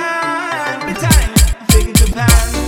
Japan, Britannia, big Japan.